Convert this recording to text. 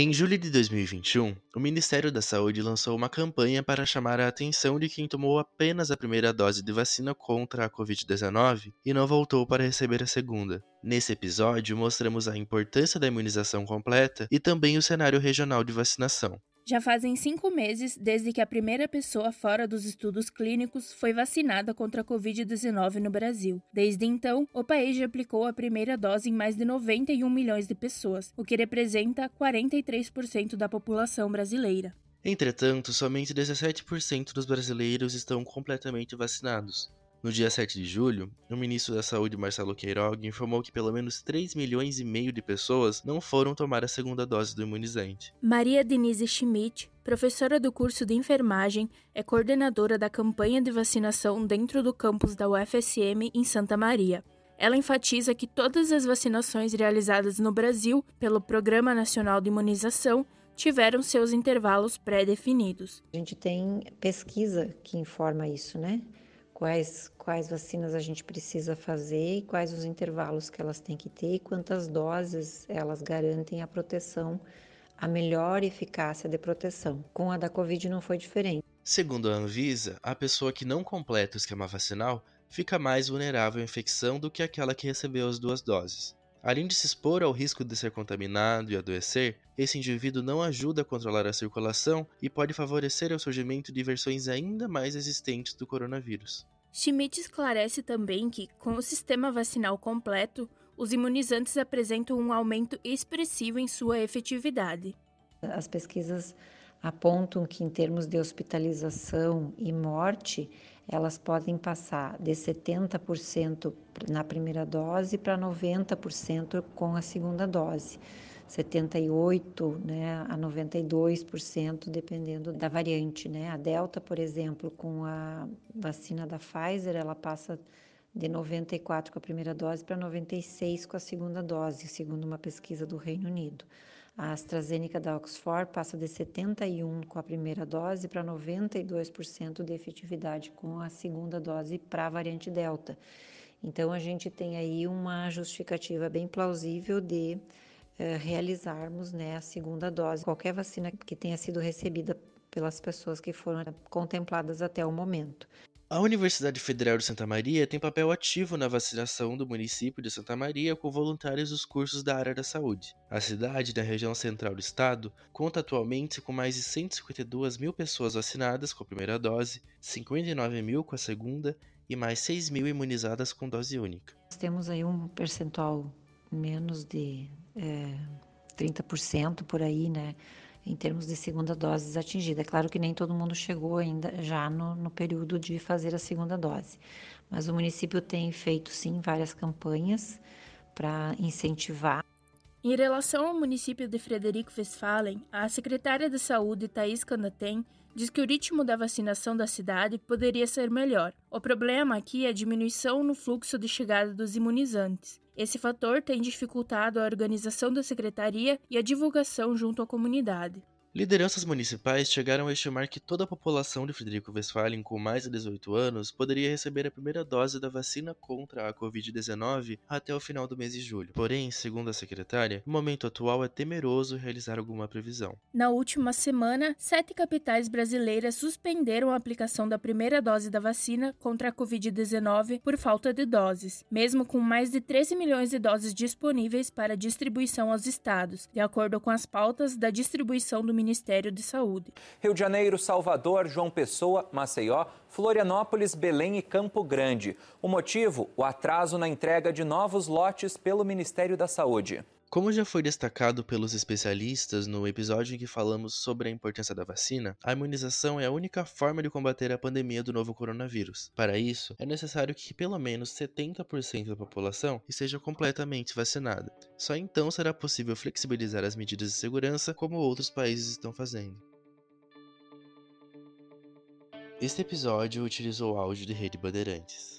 Em julho de 2021, o Ministério da Saúde lançou uma campanha para chamar a atenção de quem tomou apenas a primeira dose de vacina contra a Covid-19 e não voltou para receber a segunda. Nesse episódio, mostramos a importância da imunização completa e também o cenário regional de vacinação. Já fazem cinco meses desde que a primeira pessoa fora dos estudos clínicos foi vacinada contra a Covid-19 no Brasil. Desde então, o país já aplicou a primeira dose em mais de 91 milhões de pessoas, o que representa 43% da população brasileira. Entretanto, somente 17% dos brasileiros estão completamente vacinados. No dia 7 de julho, o ministro da Saúde Marcelo Queiroga informou que pelo menos 3 milhões e meio de pessoas não foram tomar a segunda dose do imunizante. Maria Denise Schmidt, professora do curso de enfermagem, é coordenadora da campanha de vacinação dentro do campus da UFSM em Santa Maria. Ela enfatiza que todas as vacinações realizadas no Brasil pelo Programa Nacional de Imunização tiveram seus intervalos pré-definidos. A gente tem pesquisa que informa isso, né? Quais, quais vacinas a gente precisa fazer quais os intervalos que elas têm que ter e quantas doses elas garantem a proteção, a melhor eficácia de proteção. Com a da Covid não foi diferente. Segundo a Anvisa, a pessoa que não completa o esquema vacinal fica mais vulnerável à infecção do que aquela que recebeu as duas doses. Além de se expor ao risco de ser contaminado e adoecer, esse indivíduo não ajuda a controlar a circulação e pode favorecer o surgimento de versões ainda mais resistentes do coronavírus. Schmidt esclarece também que, com o sistema vacinal completo, os imunizantes apresentam um aumento expressivo em sua efetividade. As pesquisas apontam que, em termos de hospitalização e morte, elas podem passar de 70% na primeira dose para 90% com a segunda dose. 78 né, a 92%, dependendo da variante. Né? A Delta, por exemplo, com a vacina da Pfizer, ela passa de 94 com a primeira dose para 96 com a segunda dose, segundo uma pesquisa do Reino Unido. A AstraZeneca da Oxford passa de 71 com a primeira dose para 92% de efetividade com a segunda dose para a variante Delta. Então, a gente tem aí uma justificativa bem plausível de uh, realizarmos né, a segunda dose, qualquer vacina que tenha sido recebida pelas pessoas que foram contempladas até o momento. A Universidade Federal de Santa Maria tem papel ativo na vacinação do município de Santa Maria com voluntários dos cursos da área da saúde. A cidade, na região central do estado, conta atualmente com mais de 152 mil pessoas vacinadas com a primeira dose, 59 mil com a segunda e mais 6 mil imunizadas com dose única. Temos aí um percentual menos de é, 30% por aí, né? Em termos de segunda dose atingida. É claro que nem todo mundo chegou ainda já no, no período de fazer a segunda dose, mas o município tem feito sim várias campanhas para incentivar. Em relação ao município de Frederico Westphalen, a secretária de Saúde, Thais Candatem, diz que o ritmo da vacinação da cidade poderia ser melhor. O problema aqui é a diminuição no fluxo de chegada dos imunizantes. Esse fator tem dificultado a organização da secretaria e a divulgação junto à comunidade. Lideranças municipais chegaram a estimar que toda a população de Frederico Westphalen com mais de 18 anos poderia receber a primeira dose da vacina contra a Covid-19 até o final do mês de julho. Porém, segundo a secretária, no momento atual é temeroso realizar alguma previsão. Na última semana, sete capitais brasileiras suspenderam a aplicação da primeira dose da vacina contra a Covid-19 por falta de doses, mesmo com mais de 13 milhões de doses disponíveis para distribuição aos estados, de acordo com as pautas da distribuição do Ministério de Saúde. Rio de Janeiro, Salvador, João Pessoa, Maceió, Florianópolis, Belém e Campo Grande. O motivo? O atraso na entrega de novos lotes pelo Ministério da Saúde. Como já foi destacado pelos especialistas no episódio em que falamos sobre a importância da vacina, a imunização é a única forma de combater a pandemia do novo coronavírus. Para isso, é necessário que pelo menos 70% da população esteja completamente vacinada. Só então será possível flexibilizar as medidas de segurança como outros países estão fazendo. Este episódio utilizou áudio de Rede Bandeirantes.